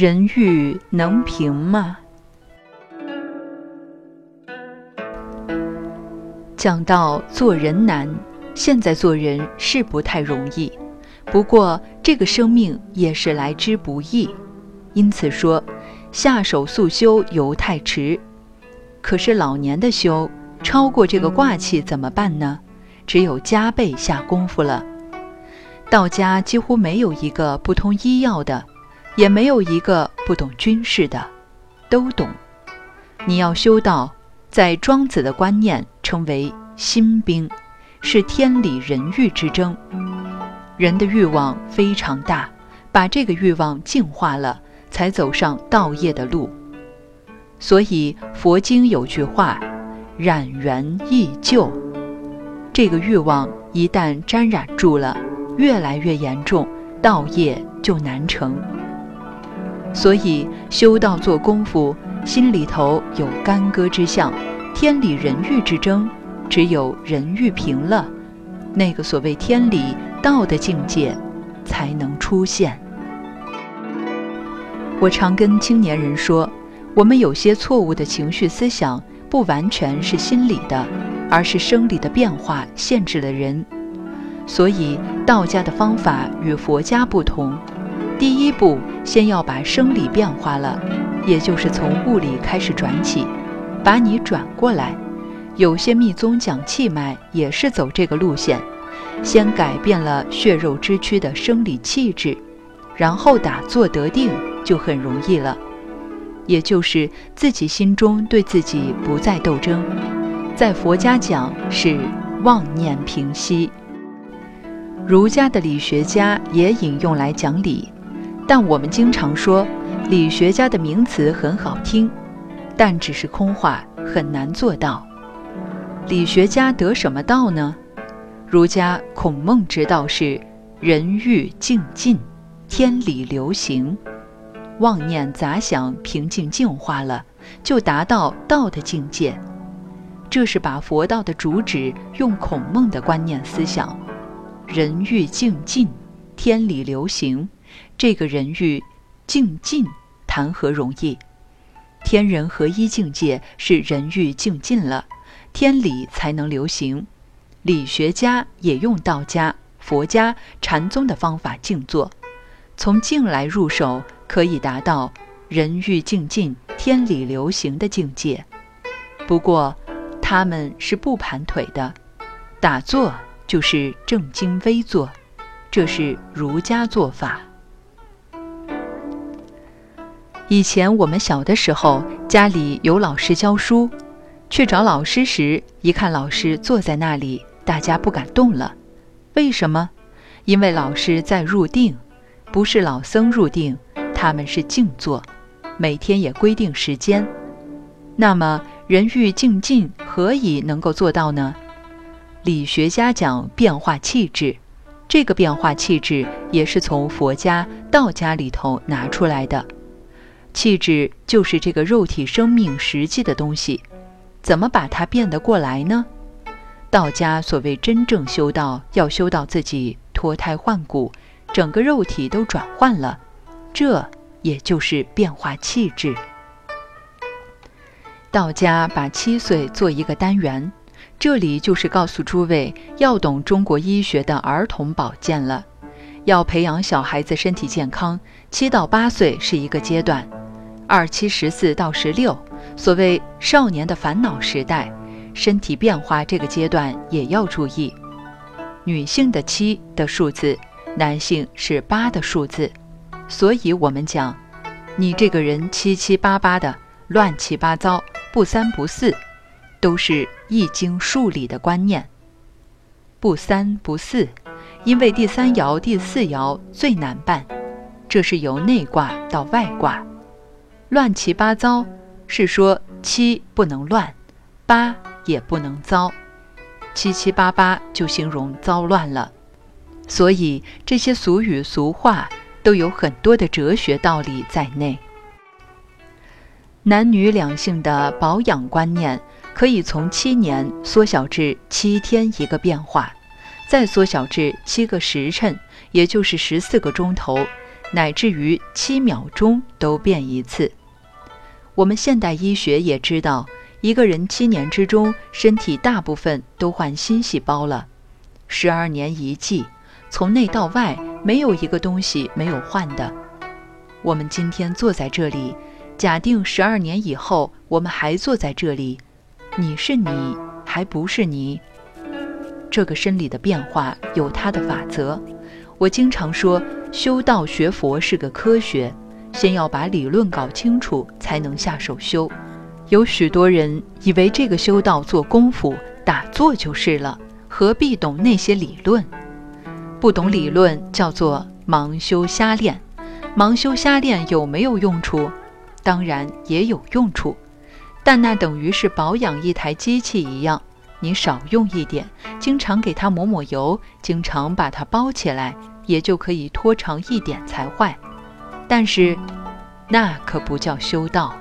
人欲能平吗？讲到做人难，现在做人是不太容易。不过这个生命也是来之不易，因此说下手速修犹太迟。可是老年的修超过这个卦气怎么办呢？只有加倍下功夫了。道家几乎没有一个不通医药的，也没有一个不懂军事的，都懂。你要修道，在庄子的观念。称为心兵，是天理人欲之争。人的欲望非常大，把这个欲望净化了，才走上道业的路。所以佛经有句话：“染缘易旧。”这个欲望一旦沾染住了，越来越严重，道业就难成。所以修道做功夫，心里头有干戈之象。天理人欲之争，只有人欲平了，那个所谓天理道的境界才能出现。我常跟青年人说，我们有些错误的情绪思想，不完全是心理的，而是生理的变化限制了人。所以道家的方法与佛家不同，第一步先要把生理变化了，也就是从物理开始转起。把你转过来，有些密宗讲气脉也是走这个路线，先改变了血肉之躯的生理气质，然后打坐得定就很容易了。也就是自己心中对自己不再斗争，在佛家讲是妄念平息。儒家的理学家也引用来讲理，但我们经常说理学家的名词很好听。但只是空话，很难做到。理学家得什么道呢？儒家孔孟之道是人欲静尽，天理流行，妄念杂想平静净化了，就达到道的境界。这是把佛道的主旨用孔孟的观念思想，人欲静尽，天理流行。这个人欲静尽，谈何容易？天人合一境界是人欲静尽了，天理才能流行。理学家也用道家、佛家、禅宗的方法静坐，从静来入手，可以达到人欲静尽、天理流行的境界。不过，他们是不盘腿的，打坐就是正襟危坐，这是儒家做法。以前我们小的时候，家里有老师教书，去找老师时，一看老师坐在那里，大家不敢动了。为什么？因为老师在入定，不是老僧入定，他们是静坐，每天也规定时间。那么人欲静尽，何以能够做到呢？理学家讲变化气质，这个变化气质也是从佛家、道家里头拿出来的。气质就是这个肉体生命实际的东西，怎么把它变得过来呢？道家所谓真正修道，要修到自己脱胎换骨，整个肉体都转换了，这也就是变化气质。道家把七岁做一个单元，这里就是告诉诸位要懂中国医学的儿童保健了，要培养小孩子身体健康，七到八岁是一个阶段。二七十四到十六，所谓少年的烦恼时代，身体变化这个阶段也要注意。女性的七的数字，男性是八的数字，所以我们讲，你这个人七七八八的，乱七八糟，不三不四，都是易经数理的观念。不三不四，因为第三爻、第四爻最难办，这是由内卦到外卦。乱七八糟，是说七不能乱，八也不能糟，七七八八就形容糟乱了。所以这些俗语俗话都有很多的哲学道理在内。男女两性的保养观念可以从七年缩小至七天一个变化，再缩小至七个时辰，也就是十四个钟头，乃至于七秒钟都变一次。我们现代医学也知道，一个人七年之中，身体大部分都换新细胞了。十二年一季，从内到外，没有一个东西没有换的。我们今天坐在这里，假定十二年以后我们还坐在这里，你是你，还不是你。这个生理的变化有它的法则。我经常说，修道学佛是个科学，先要把理论搞清楚，才能下手修。有许多人以为这个修道做功夫打坐就是了。何必懂那些理论？不懂理论叫做盲修瞎练。盲修瞎练有没有用处？当然也有用处，但那等于是保养一台机器一样，你少用一点，经常给它抹抹油，经常把它包起来，也就可以拖长一点才坏。但是，那可不叫修道。